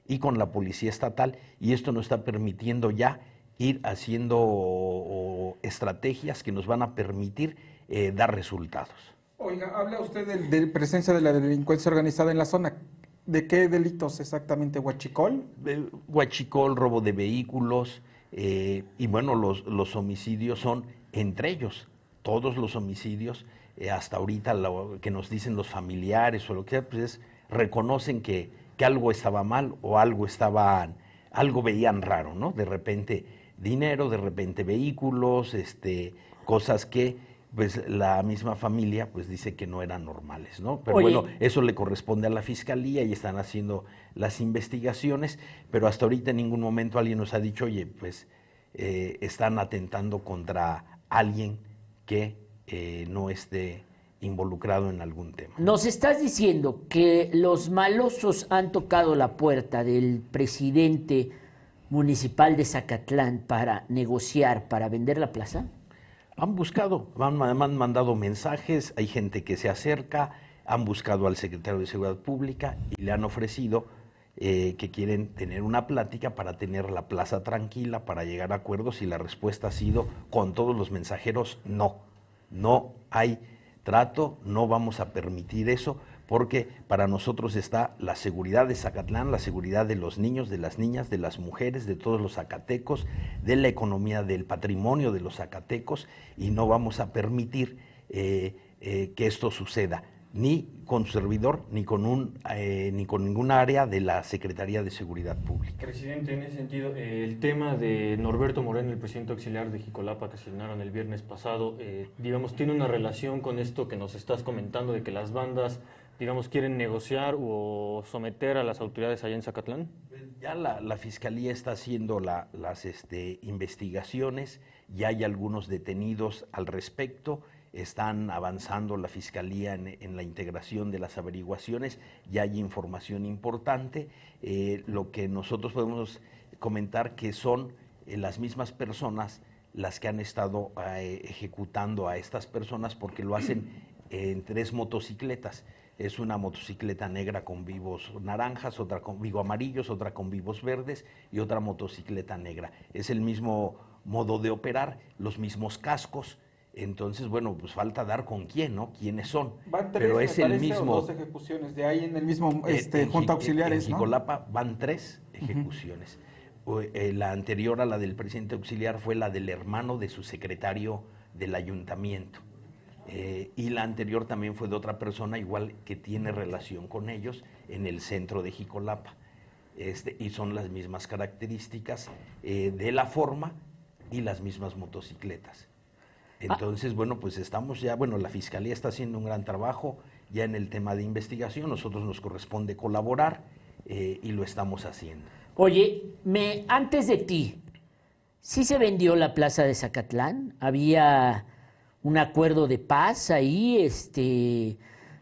y con la Policía Estatal y esto nos está permitiendo ya ir haciendo estrategias que nos van a permitir eh, dar resultados. Oiga, habla usted de, de presencia de la delincuencia organizada en la zona. ¿De qué delitos exactamente? ¿Huachicol? Huachicol, robo de vehículos, eh, y bueno, los, los, homicidios son entre ellos, todos los homicidios, eh, hasta ahorita lo que nos dicen los familiares o lo que sea, pues reconocen que, que algo estaba mal o algo estaba, algo veían raro, ¿no? De repente dinero, de repente vehículos, este, cosas que pues la misma familia pues dice que no eran normales, ¿no? Pero bueno, eso le corresponde a la fiscalía y están haciendo las investigaciones, pero hasta ahorita en ningún momento alguien nos ha dicho, oye, pues eh, están atentando contra alguien que eh, no esté involucrado en algún tema. Nos estás diciendo que los malosos han tocado la puerta del presidente municipal de Zacatlán para negociar, para vender la plaza? Han buscado, han, mandado mensajes, hay gente que se acerca, han buscado al secretario de Seguridad Pública y le han ofrecido eh, que quieren tener una plática para tener la plaza tranquila, para llegar a acuerdos y la respuesta ha sido con todos los mensajeros no, no hay trato, no vamos a permitir eso porque para nosotros está la seguridad de Zacatlán, la seguridad de los niños, de las niñas, de las mujeres, de todos los zacatecos, de la economía, del patrimonio de los zacatecos, y no vamos a permitir eh, eh, que esto suceda ni con su servidor, ni con, un, eh, ni con ninguna área de la Secretaría de Seguridad Pública. Presidente, en ese sentido, el tema de Norberto Moreno, el presidente auxiliar de Jicolapa, que asignaron el viernes pasado, digamos, tiene una relación con esto que nos estás comentando de que las bandas digamos, quieren negociar o someter a las autoridades allá en Zacatlán? Ya la, Fiscalía está haciendo las este, investigaciones, ya hay algunos detenidos al respecto, están avanzando la Fiscalía en, la integración de las averiguaciones, ya hay información importante. Eh, lo que nosotros podemos comentar que son eh, las mismas personas las que han estado eh, ejecutando a estas personas porque lo hacen en tres motocicletas es una motocicleta negra con vivos naranjas, otra con vivos amarillos, otra con vivos verdes y otra motocicleta negra. Es el mismo modo de operar, los mismos cascos. Entonces, bueno, pues falta dar con quién, ¿no? ¿Quiénes son? Van tres, Pero me es el parece, o mismo. dos ejecuciones de ahí en el mismo Eh, este, en junta auxiliares, En van tres ejecuciones. Eh, la anterior a la del presidente auxiliar fue la del hermano de su secretario del ayuntamiento. Eh, y la anterior también fue de otra persona, igual que tiene relación con ellos, en el centro de Jicolapa. Este, y son las mismas características eh, de la forma y las mismas motocicletas. Entonces, bueno, pues estamos ya, bueno, la Fiscalía está haciendo un gran trabajo ya en el tema de investigación, nosotros nos corresponde colaborar eh, y lo estamos haciendo. Oye, me, antes de ti, ¿sí se vendió la plaza de Zacatlán? ¿Había un acuerdo de paz ahí, este,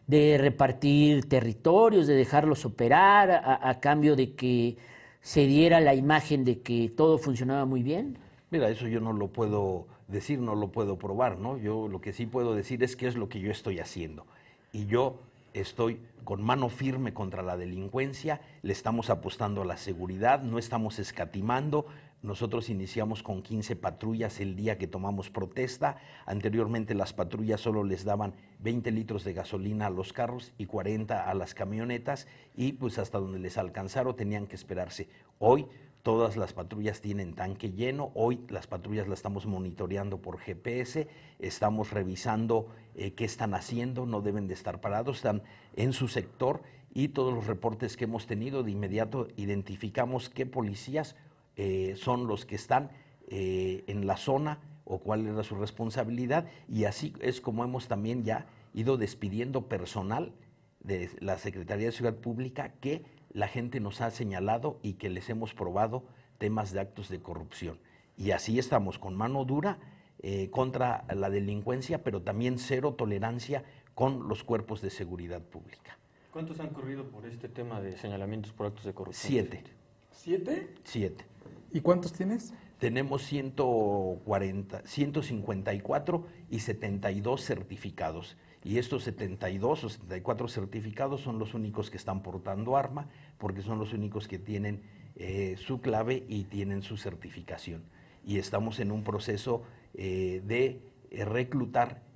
de repartir territorios, de dejarlos operar a, cambio de que se diera la imagen de que todo funcionaba muy bien? Mira, eso yo no lo puedo decir, no lo puedo probar, ¿no? Yo lo que sí puedo decir es qué es lo que yo estoy haciendo. Y yo estoy con mano firme contra la delincuencia, le estamos apostando a la seguridad, no estamos escatimando. Nosotros iniciamos con 15 patrullas el día que tomamos protesta. Anteriormente las patrullas solo les daban 20 litros de gasolina a los carros y 40 a las camionetas y pues hasta donde les alcanzaron tenían que esperarse. Hoy Todas las patrullas tienen tanque lleno. Hoy las patrullas las estamos monitoreando por GPS, estamos revisando eh, qué están haciendo, no deben de estar parados, están en su sector y todos los reportes que hemos tenido de inmediato identificamos qué policías eh, son los que están eh, en la zona o cuál era su responsabilidad y así es como hemos también ya ido despidiendo personal de la Secretaría de Ciudad Pública que la gente nos ha señalado y que les hemos probado temas de actos de corrupción. Y así estamos con mano dura eh, contra la delincuencia, pero también cero tolerancia con los cuerpos de seguridad pública. ¿Cuántos han corrido por este tema de señalamientos por actos de corrupción? Siete, ¿Siete? siete. ¿Y cuántos tienes? Tenemos 140, 154 y 72 certificados. Y estos 72 o 74 certificados son los únicos que están portando arma, porque son los únicos que tienen eh, su clave y tienen su certificación. Y estamos en un proceso eh, de eh, reclutar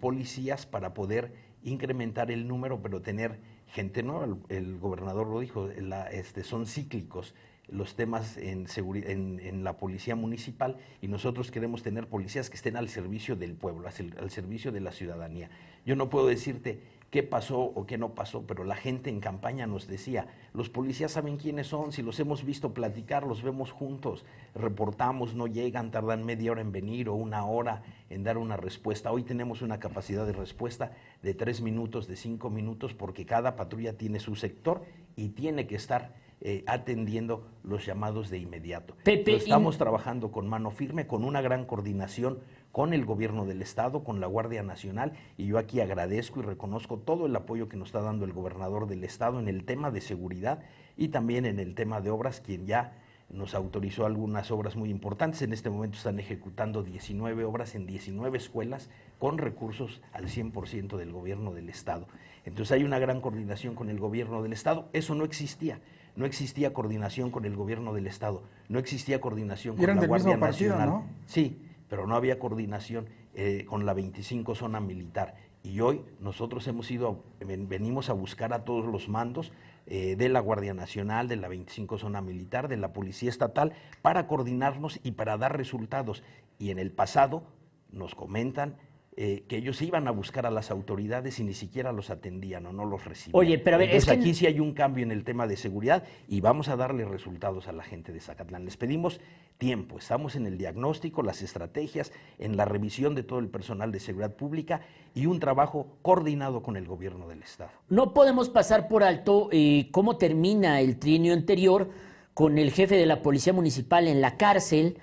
policías para poder incrementar el número, pero tener gente, ¿no? El, el gobernador lo dijo, la- este, son cíclicos los temas en, en, la policía municipal y nosotros queremos tener policías que estén al servicio del pueblo, al servicio de la ciudadanía. Yo no puedo decirte qué pasó o qué no pasó, pero la gente en campaña nos decía, los policías saben quiénes son, si los hemos visto platicar, los vemos juntos, reportamos, no llegan, tardan media hora en venir o una hora en dar una respuesta. Hoy tenemos una capacidad de respuesta de tres minutos, de cinco minutos, porque cada patrulla tiene su sector y tiene que estar eh, atendiendo los llamados de inmediato. Pepe, Lo estamos trabajando con mano firme, con una gran coordinación con el gobierno del estado, con la Guardia Nacional, y yo aquí agradezco y reconozco todo el apoyo que nos está dando el gobernador del estado en el tema de seguridad y también en el tema de obras, quien ya nos autorizó algunas obras muy importantes. En este momento están ejecutando 19 obras en 19 escuelas con recursos al 100% del gobierno del estado. Entonces hay una gran coordinación con el gobierno del estado. Eso no existía. No existía coordinación con el gobierno del estado. No existía coordinación con la Guardia partido, Nacional. ¿no? Sí, pero no había coordinación eh, con la 25 zona militar. Y hoy nosotros hemos ido, venimos a buscar a todos los mandos eh, de la Guardia Nacional, de la 25 zona militar, de la Policía Estatal, para coordinarnos y para dar resultados. Y en el pasado nos comentan eh, que ellos iban a buscar a las autoridades y ni siquiera los atendían o no los recibían. Oye, pero a ver, es Entonces, que- aquí sí hay un cambio en el tema de seguridad y vamos a darle resultados a la gente de Zacatlán. Les pedimos tiempo, estamos en el diagnóstico, las estrategias, en la revisión de todo el personal de seguridad pública y un trabajo coordinado con el gobierno del Estado. No podemos pasar por alto eh, cómo termina el trienio anterior con el jefe de la Policía Municipal en la cárcel,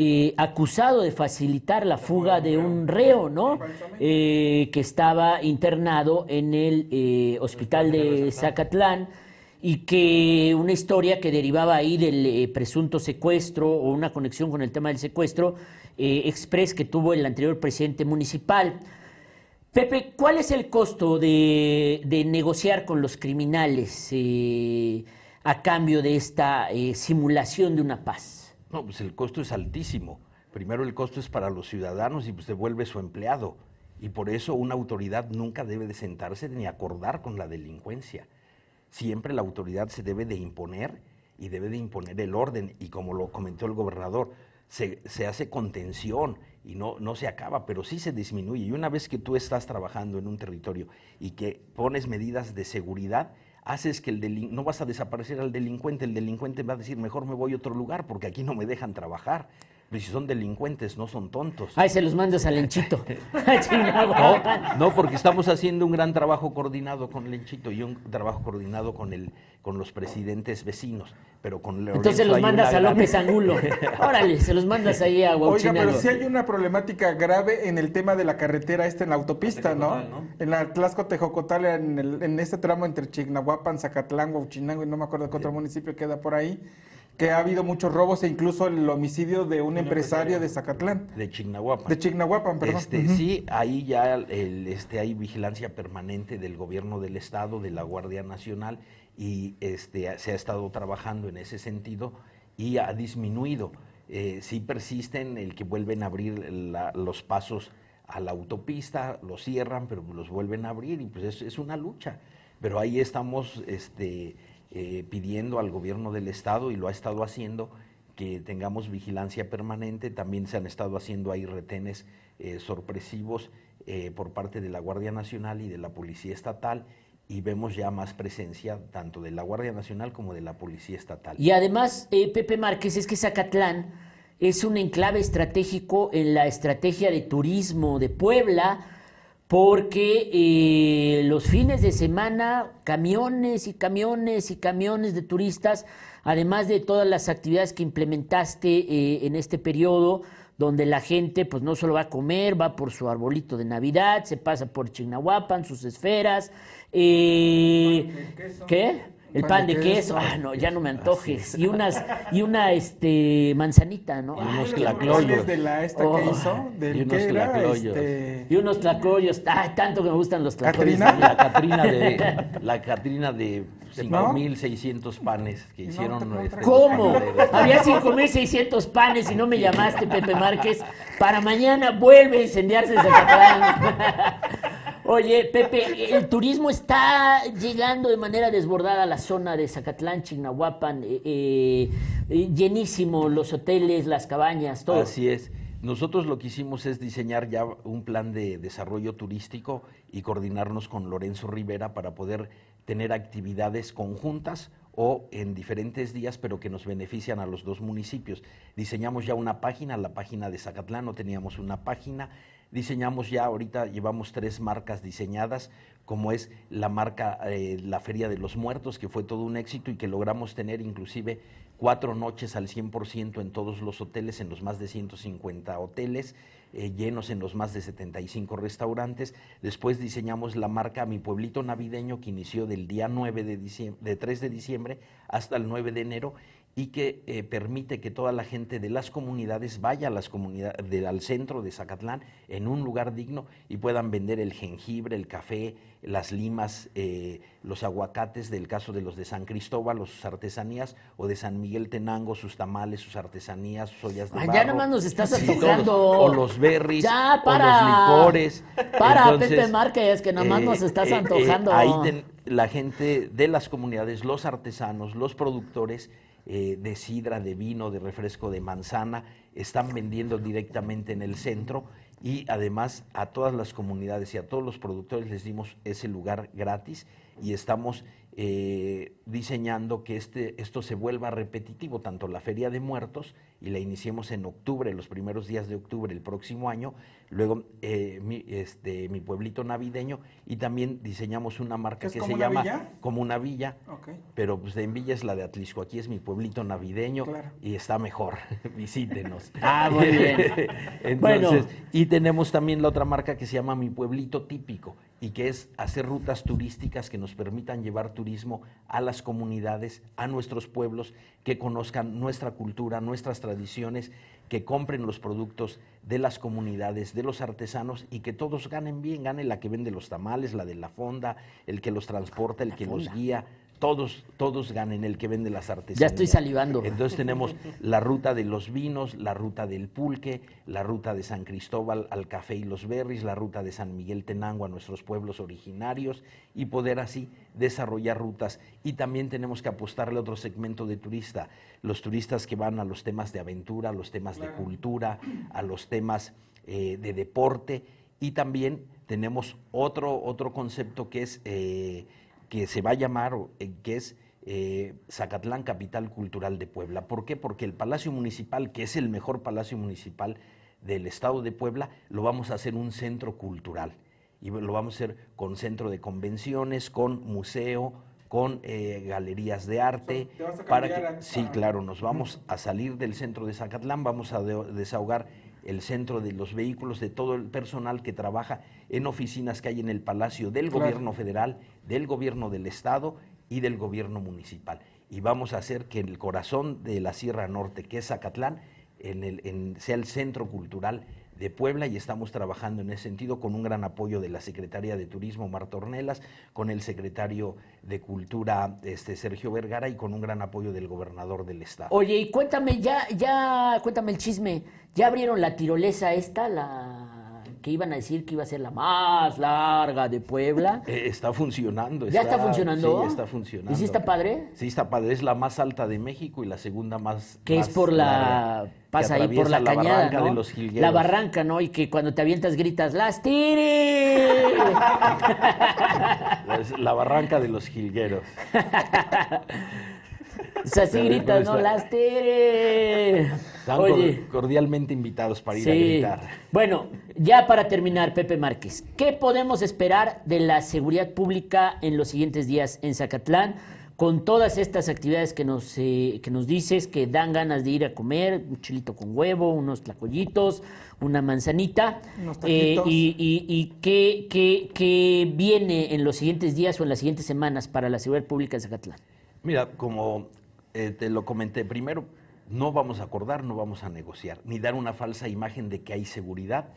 eh, acusado de facilitar la fuga de un reo, ¿no? Eh, que estaba internado en el eh, hospital de Zacatlán y que una historia que derivaba ahí del eh, presunto secuestro o una conexión con el tema del secuestro express que tuvo el anterior presidente municipal. Pepe, ¿cuál es el costo de, de negociar con los criminales a cambio de esta simulación de una paz? No, pues el costo es altísimo, Primero el costo es para los ciudadanos y pues te vuelve su empleado. Y por eso una autoridad nunca debe de sentarse ni acordar con la delincuencia. Siempre la autoridad se debe de imponer y debe de imponer el orden. Y como lo comentó el gobernador, se, se hace contención y no, no se acaba, pero sí se disminuye. Y una vez que tú estás trabajando en un territorio y que pones medidas de seguridad, haces que el delin no vas a desaparecer al delincuente, el delincuente va a decir, mejor me voy a otro lugar porque aquí no me dejan trabajar. Pero si son delincuentes, no son tontos. Ay, se los mandas a Lenchito. no, no, porque estamos haciendo un gran trabajo coordinado con Lenchito y un trabajo coordinado con el, con los presidentes vecinos. Pero con Lorenzo Entonces los mandas a gran- López Angulo. Órale, se los mandas ahí a Oiga, Huauchinango. pero sí hay una problemática grave en el tema de la carretera esta en la autopista, ¿no? En la Tlaxco Tejocotal, en, el- en este tramo entre Chignahuapan, Zacatlán, Huauchinango y no me acuerdo qué otro municipio queda por ahí, que ha habido muchos robos e incluso el homicidio de un empresario de Zacatlán, de Chignahuapan. de Chignahuapan, perdón. Este. Sí, ahí ya el, este, hay vigilancia permanente del gobierno del estado, de la Guardia Nacional y este, se ha estado trabajando en ese sentido y ha disminuido. Eh, sí persisten el que vuelven a abrir la- los pasos a la autopista, los cierran, pero los vuelven a abrir y pues es, es una lucha. Pero ahí estamos este, eh, pidiendo al gobierno del estado y lo ha estado haciendo que tengamos vigilancia permanente. También se han estado haciendo ahí retenes eh, sorpresivos eh, por parte de la Guardia Nacional y de la Policía Estatal y vemos ya más presencia tanto de la Guardia Nacional como de la Policía Estatal. Y además, eh, Pepe Márquez, es que Zacatlán es un enclave estratégico en la estrategia de turismo de Puebla, porque eh, los fines de semana, camiones y camiones y camiones de turistas, además de todas las actividades que implementaste eh, en este periodo, donde la gente pues no solo va a comer, va por su arbolito de Navidad, se pasa por Chignahuapan, sus esferas, eh, ¿qué? El pan, de, queso. ah, no, ya no me antojes. Y unas, y una este manzanita, ¿no? Y unos Ay, tlacoyos. ¿Cuál es de la esta Oh. que hizo? Del Y unos tlacoyos. este, Y unos tlacoyos. Ay, tanto que me gustan los tlacoyos. ¿Catrina? La Catrina de la Catrina de ¿No? 5600 panes que No, hicieron no, este, ¿Cómo? panaderos. Había 5.600 panes y no me llamaste, Pepe Márquez. Para mañana vuelve a incendiarse Zacatlán. Oye, Pepe, el turismo está llegando de manera desbordada a la zona de Zacatlán, Chignahuapan, eh, eh, llenísimo los hoteles, las cabañas, todo. Así es. Nosotros lo que hicimos es diseñar ya un plan de desarrollo turístico y coordinarnos con Lorenzo Rivera para poder tener actividades conjuntas o en diferentes días, pero que nos benefician a los dos municipios. Diseñamos ya una página, la página de Zacatlán, no teníamos una página. Diseñamos ya, ahorita llevamos tres marcas diseñadas, como es la marca eh, La Feria de los Muertos, que fue todo un éxito y que logramos tener inclusive cuatro noches al 100% en todos los hoteles, en los más de 150 hoteles, eh, llenos en los más de 75 restaurantes. Después diseñamos la marca Mi Pueblito Navideño, que inició del día 9 de, diciembre, de 3 de diciembre hasta el 9 de enero y que eh, permite que toda la gente de las comunidades vaya a las comunidades de- al centro de Zacatlán en un lugar digno y puedan vender el jengibre, el café, las limas, eh, los aguacates, del caso de los de San Cristóbal, o sus artesanías, o de San Miguel Tenango, sus tamales, sus artesanías, sus ollas de Ay, barro. ya nomás nos estás antojando. O los berries, Ya, o para. los licores. Para, Entonces, Pepe Márquez, que nomás nos estás antojando. ahí ten- la gente de las comunidades, los artesanos, los productores eh, de sidra, de vino, de refresco de manzana, están vendiendo directamente en el centro y además a todas las comunidades y a todos los productores les dimos ese lugar gratis y estamos eh, diseñando que este, esto se vuelva repetitivo, tanto la Feria de Muertos, y la iniciemos en octubre, los primeros días de octubre el próximo año, luego eh, mi, este, mi pueblito navideño, y también diseñamos una marca ¿Es que se llama villa? Como una Villa, pero pues en Villa es la de Atlisco, aquí es mi pueblito navideño Claro. y está mejor, visítenos. Ah, muy bien. Entonces, Bueno. y tenemos también la otra marca que se llama Mi Pueblito Típico y que es hacer rutas turísticas que nos permitan llevar turismo a las comunidades, a nuestros pueblos, que conozcan nuestra cultura, nuestras tradiciones, que compren los productos de las comunidades, de los artesanos y que todos ganen bien, gane la que vende los tamales, la de la fonda, el que los transporta, el que los guía, todos, todos ganen, el que vende las artesanías. Ya estoy salivando. Entonces tenemos la ruta de los vinos, la ruta del pulque, la ruta de San Cristóbal al café y los berries, la ruta de San Miguel Tenango a nuestros pueblos originarios y poder así desarrollar rutas. Y también tenemos que apostarle a otro segmento de turista, los turistas que van a los temas de aventura, a los temas de cultura, a los temas eh, de deporte y también tenemos otro, otro concepto que es... Eh, que se va a llamar, eh, que es eh, Zacatlán Capital Cultural de Puebla. ¿Por qué? Porque el Palacio Municipal, que es el mejor Palacio Municipal del Estado de Puebla, lo vamos a hacer un centro cultural. Y lo vamos a hacer con centro de convenciones, con museo, con eh, galerías de arte. para que, sí, claro, nos vamos a salir del centro de Zacatlán, vamos a desahogar el centro de los vehículos, de todo el personal que trabaja en oficinas que hay en el Palacio del Gobierno Federal, del Gobierno del Estado y del Gobierno Municipal. Y vamos a hacer que el corazón de la Sierra Norte, que es Zacatlán, en el, sea el centro cultural de Puebla y estamos trabajando en ese sentido con un gran apoyo de la Secretaría de Turismo, Marta Ornelas, con el secretario de Cultura, este, Sergio Vergara, y con un gran apoyo del gobernador del estado. Oye, y cuéntame, ya, ya, cuéntame el chisme, ¿ya abrieron la tirolesa esta, la que iban a decir que iba a ser la más larga de Puebla. Eh, está funcionando. ¿Ya está, funcionando? Sí, está funcionando. ¿Y sí está padre? Sí, está padre. Es la más alta de México y la segunda más. Que es por la. pasa ahí por la, cañada. Barranca de los jilgueros. La barranca, ¿no? Y que cuando te avientas gritas, ¡las tire! la barranca de los jilgueros. O sea, así gritas, no las tires. Están cordialmente invitados para ir a gritar. Bueno, ya para terminar, Pepe Márquez, ¿qué podemos esperar de la seguridad pública en los siguientes días en Zacatlán? Con todas estas actividades que nos, eh, que nos dices, que dan ganas de ir a comer, un chilito con huevo, unos tlacoyitos, una manzanita. Eh, y, y, qué, qué viene en los siguientes días o en las siguientes semanas para la seguridad pública en Zacatlán? Mira, como eh, te lo comenté primero, no vamos a acordar, no vamos a negociar, ni dar una falsa imagen de que hay seguridad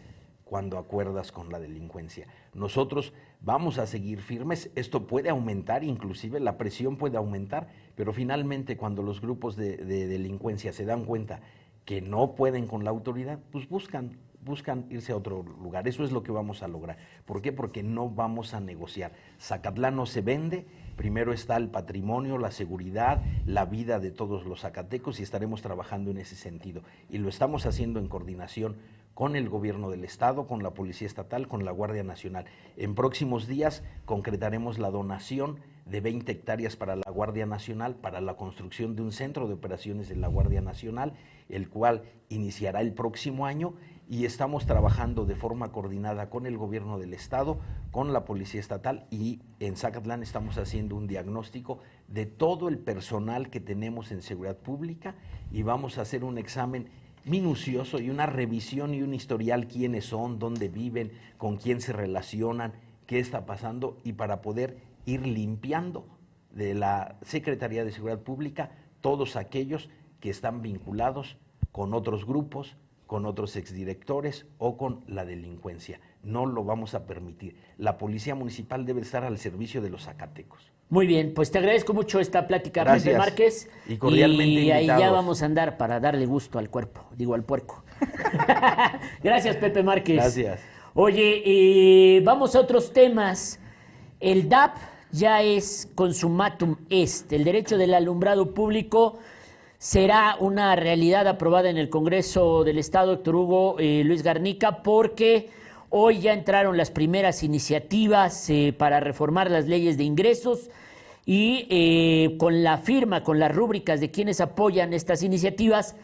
cuando acuerdas con la delincuencia. Nosotros vamos a seguir firmes, esto puede aumentar, inclusive la presión puede aumentar, pero finalmente cuando los grupos de, de delincuencia se dan cuenta que no pueden con la autoridad, pues buscan buscan irse a otro lugar. Eso es lo que vamos a lograr. ¿Por qué? Porque no vamos a negociar. Zacatlán no se vende, primero está el patrimonio, la seguridad, la vida de todos los zacatecos y estaremos trabajando en ese sentido. Y lo estamos haciendo en coordinación con el gobierno del estado, con la Policía Estatal, con la Guardia Nacional. En próximos días concretaremos la donación de 20 hectáreas para la Guardia Nacional, para la construcción de un centro de operaciones de la Guardia Nacional, el cual iniciará el próximo año y estamos trabajando de forma coordinada con el gobierno del estado, con la policía estatal y en Zacatlán estamos haciendo un diagnóstico de todo el personal que tenemos en seguridad pública y vamos a hacer un examen minucioso y una revisión y un historial quiénes son, dónde viven, con quién se relacionan, qué está pasando y para poder ir limpiando de la Secretaría de Seguridad Pública todos aquellos que están vinculados con otros grupos, con otros exdirectores o con la delincuencia. No lo vamos a permitir. La policía municipal debe estar al servicio de los zacatecos. Muy bien, pues te agradezco mucho esta plática, Pepe Márquez. Y cordialmente Y ahí ya vamos a andar para darle gusto al cuerpo, digo al puerco. Gracias, Pepe Márquez. Gracias. Oye, eh, vamos a otros temas. El DAP ya es consumatum est, el derecho del alumbrado público será una realidad aprobada en el Congreso del Estado, Héctor Hugo eh, Luis Garnica, porque hoy ya entraron las primeras iniciativas eh, para reformar las leyes de ingresos y eh, con la firma, con las rúbricas de quienes apoyan estas iniciativas,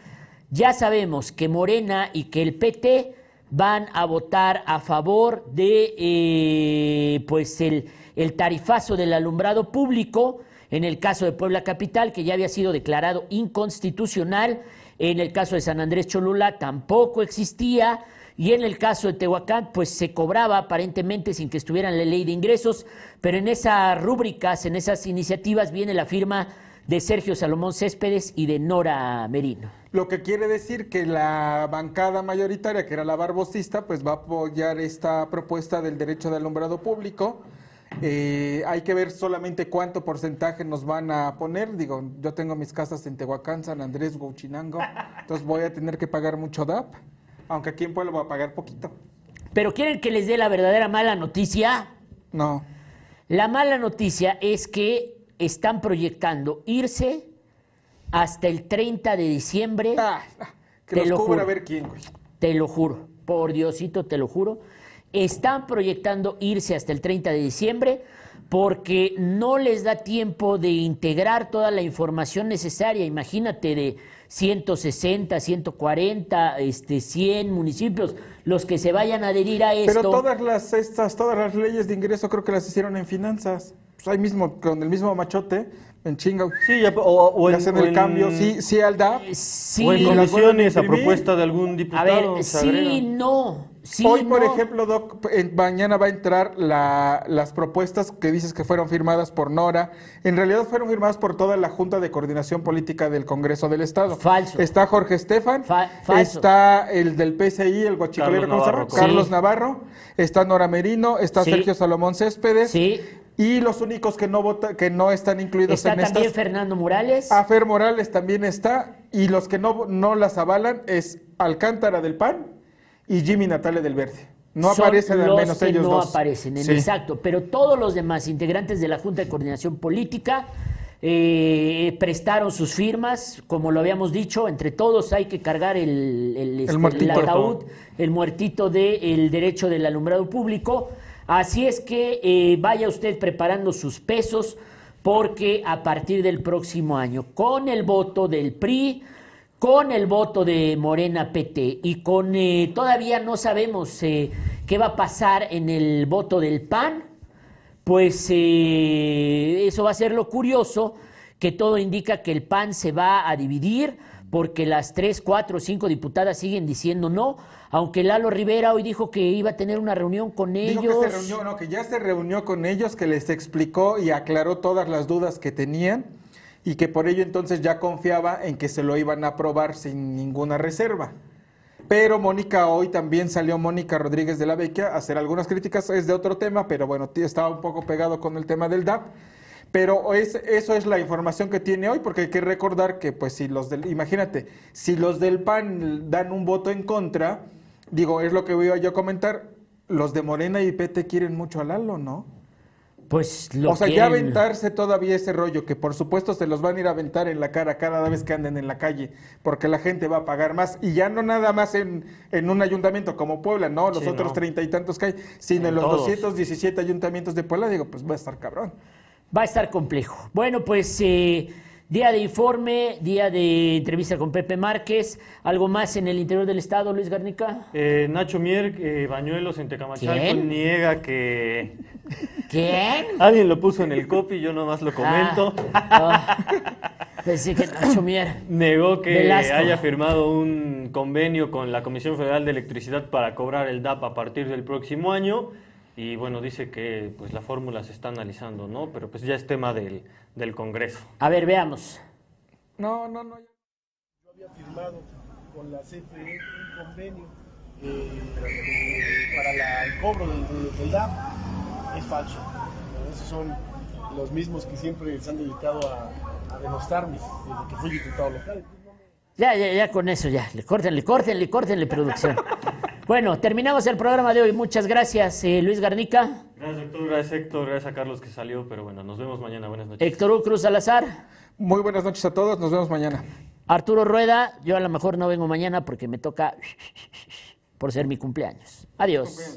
ya sabemos que Morena y que el PT van a votar a favor de pues el, el tarifazo del alumbrado público en el caso de Puebla Capital, que ya había sido declarado inconstitucional, en el caso de San Andrés Cholula tampoco existía, y en el caso de Tehuacán, pues se cobraba aparentemente sin que estuviera en la ley de ingresos, pero en esas rúbricas, en esas iniciativas viene la firma de Sergio Salomón Céspedes y de Nora Merino. Lo que quiere decir que la bancada mayoritaria, que era la barbosista, pues va a apoyar esta propuesta del derecho de alumbrado público Eh, hay que ver solamente cuánto porcentaje nos van a poner. Digo, yo tengo mis casas en Tehuacán, San Andrés, Huachinango, entonces voy a tener que pagar mucho DAP, aunque aquí en Puebla voy a pagar poquito. Pero quieren que les dé la verdadera mala noticia. No. La mala noticia es que están proyectando irse hasta el 30 de diciembre. Ah, que Te los lo cubra juro. a ver quién, güey. Te lo juro, por Diosito, te lo juro. Están proyectando irse hasta el 30 de diciembre porque no les da tiempo de integrar toda la información necesaria. Imagínate de 160, 140, este, 100 municipios, los que se vayan a adherir a esto. Pero todas las estas, todas las leyes de ingreso creo que las hicieron en finanzas. Pues ahí mismo, con el mismo machote, en chinga. Sí, ya- o, o en, hacen o el en- cambio, sí, sí al DAP. Sí, o en a comisiones a propuesta de algún a diputado. ver, se sí, no. Sí, Hoy, por ejemplo, Doc, en- mañana va a entrar la- las propuestas que dices que fueron firmadas por Nora. En realidad fueron firmadas por toda la Junta de Coordinación Política del Congreso del Estado. Falso. Está Jorge Estefan, Fa- falso. está el del PCI, el guachicolero, Carlos. Navarro, Carlos sí. Navarro, está Nora Merino, está Sí. Sergio Salomón Céspedes. Sí. Y los únicos que no vota, que no están incluidos Está en también estas. Fernando Morales. A Fer Morales también está. Y los que no, no las avalan es Alcántara del PAN y Jimmy Natale del Verde. No Son aparecen al menos que ellos no dos. aparecen, en Sí. exacto. Pero todos los demás integrantes de la Junta de Coordinación Política eh, prestaron sus firmas, como lo habíamos dicho, entre todos hay que cargar el, el, este, muertito. ataúd, el muertito del derecho del alumbrado público. Así es que eh, vaya usted preparando sus pesos, porque a partir del próximo año, con el voto del PRI, con el voto de Morena PT y con eh, todavía no sabemos eh, qué va a pasar en el voto del PAN, pues eh, eso va a ser lo curioso, que todo indica que el PAN se va a dividir porque las tres, cuatro, cinco diputadas siguen diciendo no, aunque Lalo Rivera hoy dijo que iba a tener una reunión con Dijo ellos. que se reunió, no, que ya se reunió con ellos, que les explicó y aclaró todas las dudas que tenían y que por ello entonces ya confiaba en que se lo iban a aprobar sin ninguna reserva. Pero Mónica hoy también salió Mónica Rodríguez de la Vecchia a hacer algunas críticas, es de otro tema, pero bueno, estaba un poco pegado con el tema del DAP. Pero es, eso es la información que tiene hoy, porque hay que recordar que, pues, si los del, imagínate, si los del PAN dan un voto en contra, digo, es lo que voy a yo comentar, los de Morena y PT quieren mucho a Lalo, ¿no? Pues lo o sea, ya aventarse todavía ese rollo, que por supuesto se los van a ir a aventar en la cara cada vez que anden en la calle, porque la gente va a pagar más, y ya no nada más en, en un ayuntamiento como Puebla, no, los Sí, otros no. treinta y tantos que hay, sino en, En los todos. 217 ayuntamientos de Puebla, digo, pues va a estar cabrón. Va a estar complejo. Bueno, pues eh, día de informe, día de entrevista con Pepe Márquez. ¿Algo más en el interior del estado, Luis Garnica? Eh, Nacho Mier, eh, Bañuelos en Tecamachalco, ¿Quién? niega que ¿Quién? alguien lo puso en el copy, yo nomás lo comento. Ah, ah, pensé que Nacho Mier. Negó que Velasco. haya firmado un convenio con la Comisión Federal de Electricidad para cobrar el DAP a partir del próximo año. Y bueno, dice que pues la fórmula se está analizando, ¿no? Pero pues ya es tema del, del Congreso. A ver, veamos. No, no, no. Yo había firmado con la CFE un convenio eh, para la- el cobro del, del- del DAP. Es falso. Esos son los mismos que siempre se han dedicado a, a denostarme desde que fui diputado local. Ya, ya, ya con eso, ya. Le córtenle, córtenle, córtenle, producción. Bueno, terminamos el programa de hoy. Muchas gracias, eh, Luis Garnica, Gracias, doctor. Gracias, Héctor. Gracias a Carlos que salió. Pero bueno, nos vemos mañana. Buenas noches. Héctor Hugo Cruz Salazar, Muy buenas noches a todos, nos vemos mañana. Arturo Rueda. Yo a lo mejor no vengo mañana porque me toca por ser mi cumpleaños. Adiós.